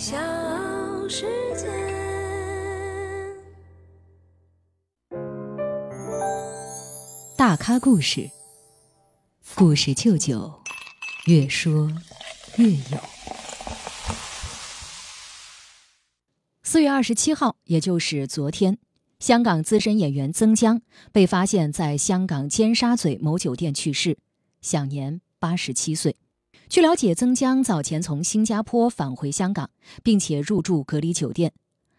小世界。大咖故事，故事舅舅，越说越有。四月二十七号，也就是昨天，香港资深演员曾江被发现在香港尖沙咀某酒店去世，享年八十七岁。据了解，曾江早前从新加坡返回香港，并且入住隔离酒店，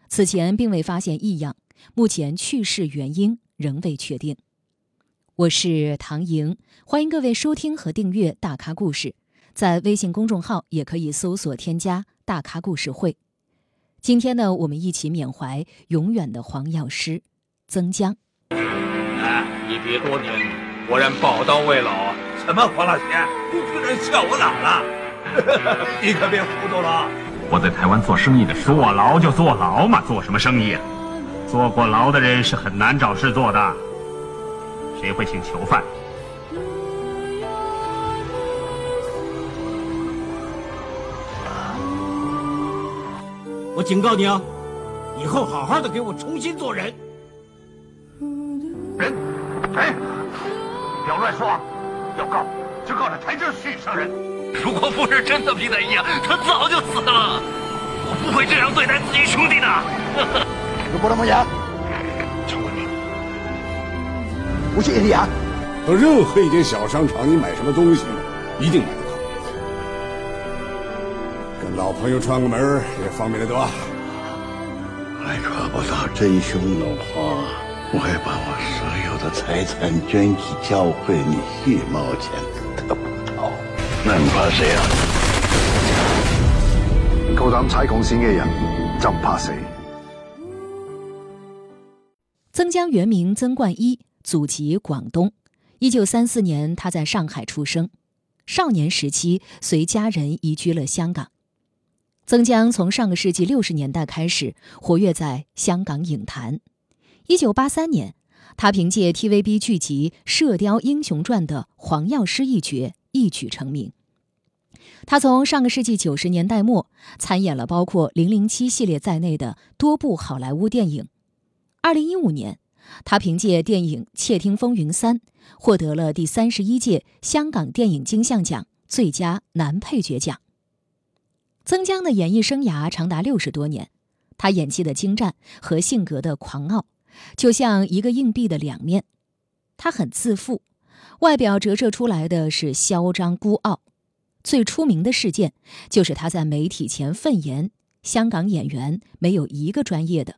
此前并未发现异样。目前去世原因仍未确定。我是唐莹，欢迎各位收听和订阅《大咖故事》，在微信公众号也可以搜索添加“大咖故事会”。今天呢，我们一起缅怀永远的黄药师曾江。哎，一别多年，果然宝刀未老。什么黄老邪？你居然笑我老了？你可别糊涂了！我在台湾做生意的时候，坐牢就坐牢嘛，做什么生意啊？坐过牢的人是很难找事做的。谁会请囚犯？我警告你啊，以后好好的给我重新做人。人，谁？不要乱说。要告，就告这台州许上人。如果不是真的皮在一样，他早就死了。我不会这样对待自己兄弟的。有过那么严？陈文明，不信你啊！到任何一间小商场，你买什么东西，一定买得到。跟老朋友串个门也方便得多。还抓不到真凶的话，我会把我所有的财产捐给教会，你一毛钱都得不到。那你怕谁啊？够胆踩红线嘅人就怕死。曾江原名曾冠一，祖籍广东。一九三四年，他在上海出生。少年时期，随家人移居了香港。曾江从上个世纪六十年代开始活跃在香港影坛。一九八三年，他凭借 TVB 剧集《射雕英雄传》的黄药师一角一举成名。他从上个世纪九十年代末参演了包括《零零七》系列在内的多部好莱坞电影。二零一五年，他凭借电影《窃听风云三》获得了第三十一届香港电影金像奖最佳男配角奖。曾江的演艺生涯长达六十多年，他演技的精湛和性格的狂傲，就像一个硬币的两面。他很自负，外表折射出来的是嚣张孤傲。最出名的事件就是他在媒体前愤言：“香港演员没有一个专业的。”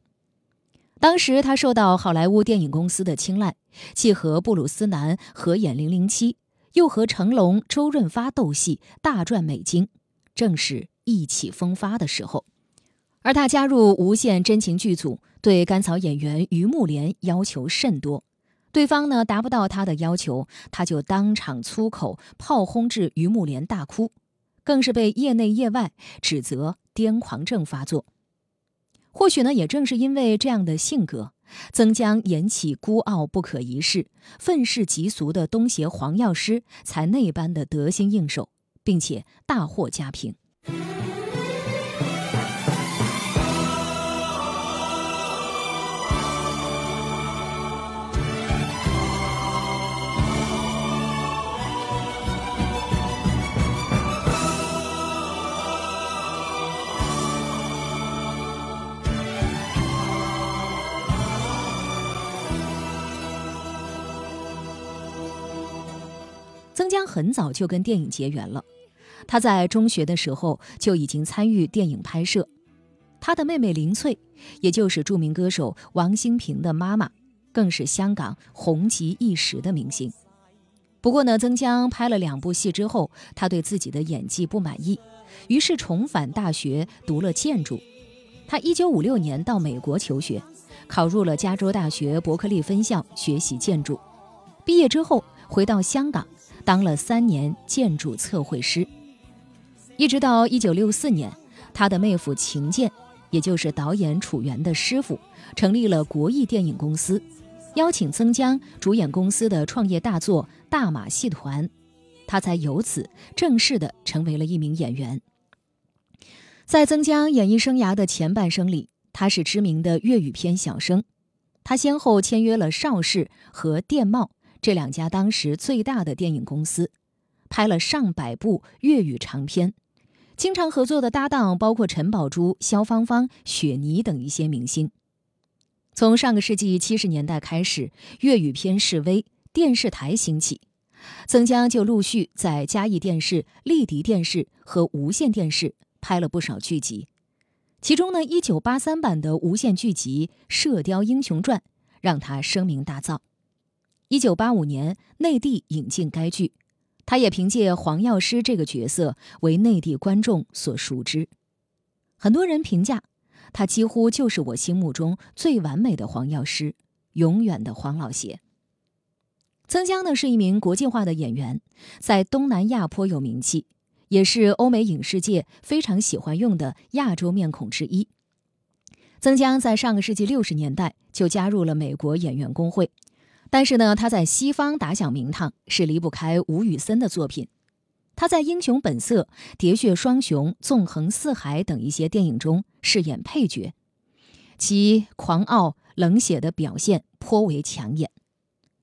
当时他受到好莱坞电影公司的青睐，既和布鲁斯南合演《零零七》，又和成龙、周润发斗戏，大赚美金，正是意气风发的时候。而他加入无限真情剧组，对甘草演员于慕莲要求甚多。对方呢达不到他的要求，他就当场粗口炮轰至于慕莲大哭，更是被业内业外指责癫狂症发作。或许呢，也正是因为这样的性格，曾江演起孤傲不可一世、愤世嫉俗的东邪黄药师，才那般的得心应手，并且大获佳评。曾江很早就跟电影结缘了，他在中学的时候就已经参与电影拍摄。他的妹妹林翠，也就是著名歌手王馨平的妈妈，更是香港红极一时的明星。不过呢，曾江拍了两部戏之后，他对自己的演技不满意，于是重返大学读了建筑。他1956年到美国求学，考入了加州大学伯克利分校学习建筑。毕业之后回到香港。当了三年建筑测绘师，一直到一九六四年，他的妹夫秦建，也就是导演楚原的师傅，成立了国艺电影公司，邀请曾江主演公司的创业大作《大马戏团》，他才由此正式的成为了一名演员。在曾江演艺生涯的前半生里，他是知名的粤语片小生。他先后签约了邵氏和电懋这两家当时最大的电影公司，拍了上百部粤语长片。经常合作的搭档包括陈宝珠、萧芳芳、雪妮等一些明星。从上个世纪七十年代开始，粤语片式微，电视台兴起，曾江就陆续在嘉义电视、丽迪电视和无线电视。拍了不少剧集，其中呢，一九八三版的无线剧集《射雕英雄传》让他声名大噪。一九八五年，内地引进该剧，他也凭借黄药师这个角色为内地观众所熟知。很多人评价他几乎就是我心目中最完美的黄药师，永远的黄老邪。曾江呢是一名国际化的演员，在东南亚颇有名气。也是欧美影视界非常喜欢用的亚洲面孔之一。曾江在上个世纪六十年代就加入了美国演员工会，但是呢，他在西方打响名堂是离不开吴宇森的作品。他在《英雄本色》《喋血双雄》《纵横四海》等一些电影中饰演配角，其狂傲冷血的表现颇为抢眼。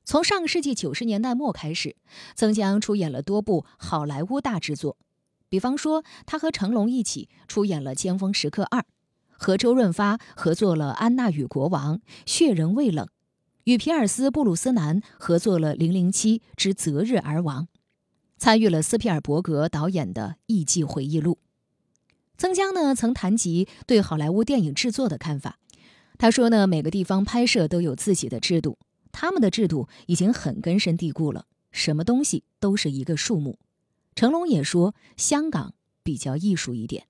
从上个世纪九十年代末开始，曾江出演了多部好莱坞大制作。比方说，他和成龙一起出演了《尖峰时刻二》，和周润发合作了《安娜与国王》《血人未冷》，与皮尔斯·布鲁斯南合作了《零零七之择日而亡》，参与了斯皮尔伯格导演的《艺伎回忆录》。曾江呢曾谈及对好莱坞电影制作的看法，他说呢每个地方拍摄都有自己的制度，他们的制度已经很根深蒂固了，什么东西都是一个数目。成龙也说，香港比较艺术一点。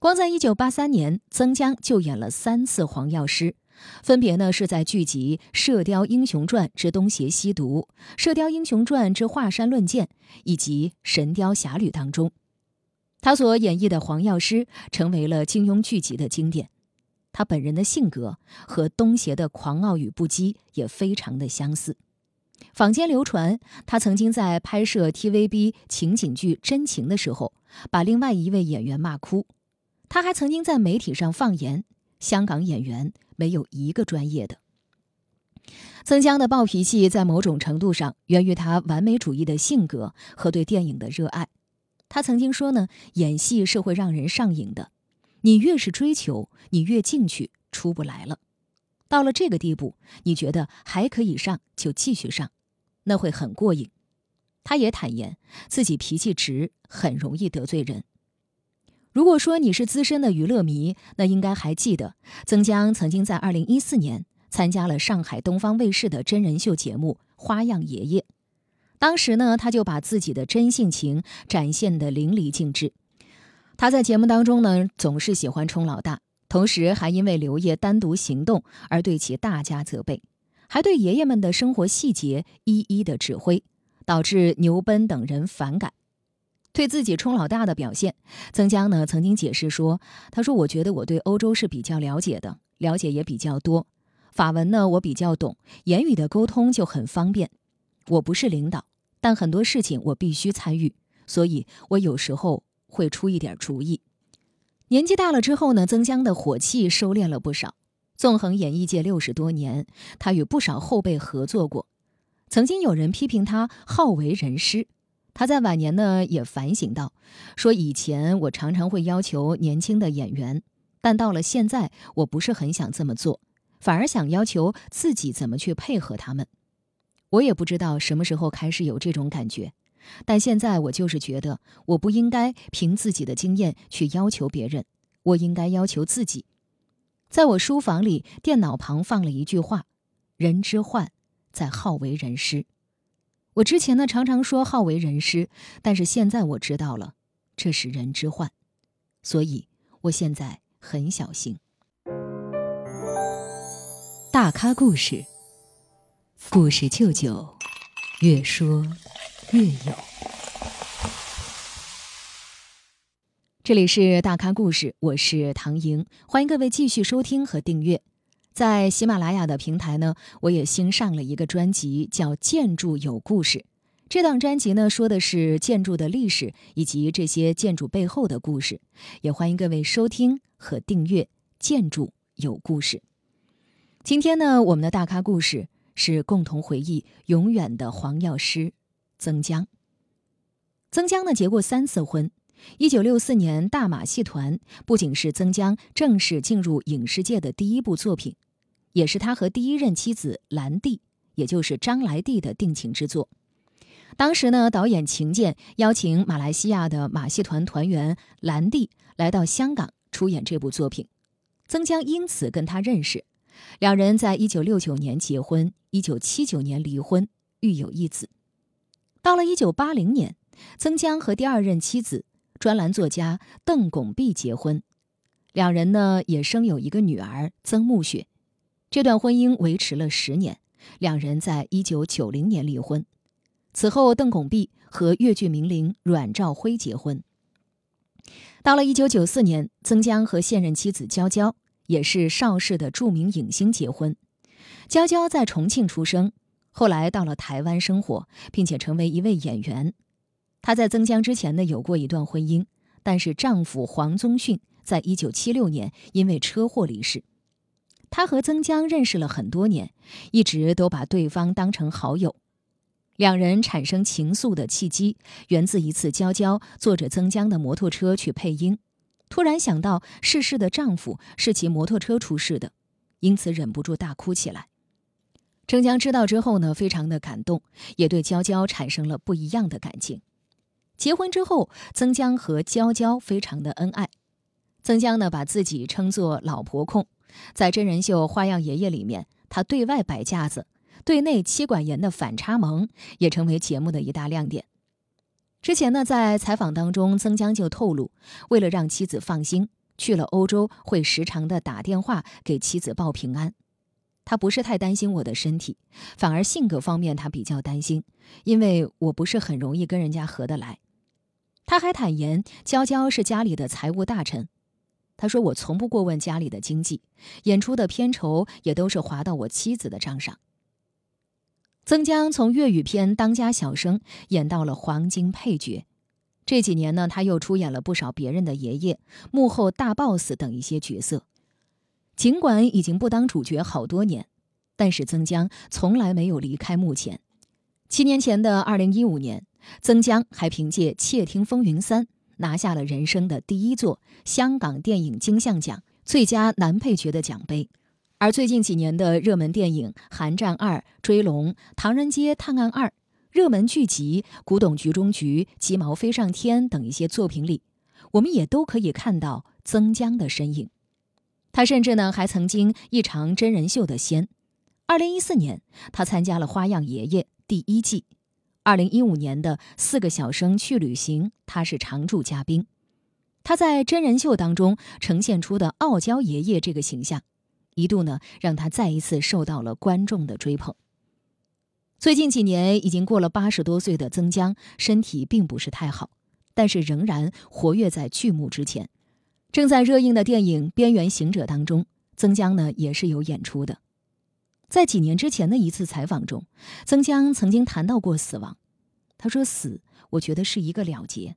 光在一九八三年，曾江就演了三次黄药师，分别呢是在剧集《射雕英雄传之东邪西毒》《射雕英雄传之华山论剑》以及《神雕侠侣》当中。他所演绎的黄药师成为了金庸剧集的经典。他本人的性格和东邪的狂傲与不羁也非常的相似。坊间流传，他曾经在拍摄 TVB 情景剧《真情》的时候，把另外一位演员骂哭。他还曾经在媒体上放言：“香港演员没有一个专业的。”曾江的暴脾气在某种程度上源于他完美主义的性格和对电影的热爱。他曾经说：“呢，演戏是会让人上瘾的，你越是追求，你越进去，出不来了。”到了这个地步，你觉得还可以上就继续上，那会很过瘾。他也坦言自己脾气直，很容易得罪人。如果说你是资深的娱乐迷，那应该还记得曾江曾经在二零一四年参加了上海东方卫视的真人秀节目《花样爷爷》，当时呢，他就把自己的真性情展现得淋漓尽致。他在节目当中呢，总是喜欢充老大。同时还因为刘烨单独行动而对其大加责备，还对爷爷们的生活细节一一的指挥，导致牛奔等人反感。对自己冲老大的表现，曾江呢曾经解释说：“他说我觉得我对欧洲是比较了解的，了解也比较多，法文呢我比较懂，言语的沟通就很方便。我不是领导，但很多事情我必须参与，所以我有时候会出一点主意。”年纪大了之后呢，曾江的火气收敛了不少。纵横演艺界六十多年，他与不少后辈合作过。曾经有人批评他好为人师，他在晚年呢也反省到，说以前我常常会要求年轻的演员，但到了现在，我不是很想这么做，反而想要求自己怎么去配合他们。我也不知道什么时候开始有这种感觉。但现在我就是觉得，我不应该凭自己的经验去要求别人，我应该要求自己。在我书房里，电脑旁放了一句话：“人之患，在好为人师。”我之前呢常常说好为人师，但是现在我知道了，这是人之患，所以我现在很小心。大咖故事，故事舅舅，越说。越有，这里是大咖故事，我是唐莹，欢迎各位继续收听和订阅。在喜马拉雅的平台呢，我也新上了一个专辑，叫《建筑有故事》。这档专辑呢，说的是建筑的历史以及这些建筑背后的故事，也欢迎各位收听和订阅《建筑有故事》。今天呢，我们的大咖故事是共同回忆永远的黄药师曾江。曾江呢，结过三次婚。一九六四年，《大马戏团》不仅是曾江正式进入影视界的第一部作品，也是他和第一任妻子兰蒂，也就是张来娣的定情之作。当时呢，导演秦剑邀请马来西亚的马戏团团员兰蒂来到香港出演这部作品，曾江因此跟他认识，两人在一九六九年结婚，一九七九年离婚，育有一子。到了一九八零年，曾江和第二任妻子专栏作家邓拱璧结婚，两人呢也生有一个女儿曾慕雪。这段婚姻维持了十年，两人在一九九零年离婚。此后，邓拱璧和粤剧名伶阮兆辉结婚。到了1994年，曾江和现任妻子娇娇，也是邵氏的著名影星结婚。娇娇在重庆出生，后来到了台湾生活，并且成为一位演员。她在曾江之前呢有过一段婚姻，但是丈夫黄宗训在1976年因为车祸离世。她和曾江认识了很多年，一直都把对方当成好友。两人产生情愫的契机，源自一次娇娇坐着曾江的摩托车去配音，突然想到逝世的丈夫是骑摩托车出事的，因此忍不住大哭起来。曾江知道之后呢，非常的感动，也对娇娇产生了不一样的感情。结婚之后，曾江和娇娇非常的恩爱。曾江呢，把自己称作“老婆控”，在真人秀《花样爷爷》里面，他对外摆架子。对内妻管严的反差萌也成为节目的一大亮点。之前呢，在采访当中，曾江就透露，为了让妻子放心，去了欧洲会时常的打电话给妻子报平安。他不是太担心我的身体，反而性格方面他比较担心，因为我不是很容易跟人家合得来。他还坦言，娇娇是家里的财务大臣。他说我从不过问家里的经济，演出的片酬也都是划到我妻子的账上。曾江从粤语片《当家小生》演到了黄金配角，这几年呢，他又出演了不少别人的爷爷、幕后大 boss 等一些角色。尽管已经不当主角好多年，但是曾江从来没有离开幕前。七年前的二零一五年，曾江还凭借《窃听风云三》拿下了人生的第一座香港电影金像奖最佳男配角的奖杯。而最近几年的热门电影《寒战二》《追龙》《唐人街探案二》，热门剧集《古董局中局》《鸡毛飞上天》等一些作品里，我们也都可以看到曾江的身影。他甚至呢还曾经一场真人秀的先。二零一四年，他参加了《花样爷爷》第一季；二零一五年的《四个小生去旅行》，他是常驻嘉宾。他在真人秀当中呈现出的傲娇爷爷这个形象。一度呢，让他再一次受到了观众的追捧。最近几年，已经过了八十多岁的曾江，身体并不是太好，但是仍然活跃在剧目之前。正在热映的电影《边缘行者》当中，曾江呢也是有演出的。在几年之前的一次采访中，曾江曾经谈到过死亡。他说：“死，我觉得是一个了结。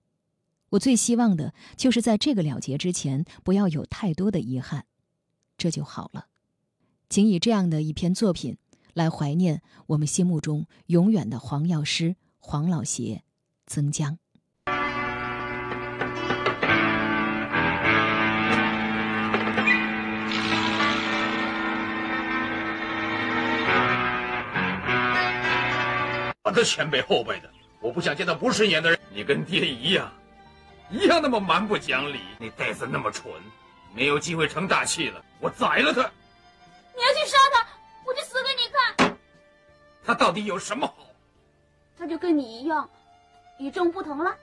我最希望的就是在这个了结之前，不要有太多的遗憾。”这就好了，请以这样的一篇作品来怀念我们心目中永远的黄药师黄老邪曾江。我的前辈后辈的，我不想见到不顺眼的人。你跟爹一样，一样那么蛮不讲理。你呆子那么蠢。没有机会成大器了，我宰了他！你要去杀他，我就死给你看。他到底有什么好？他就跟你一样，与众不同了。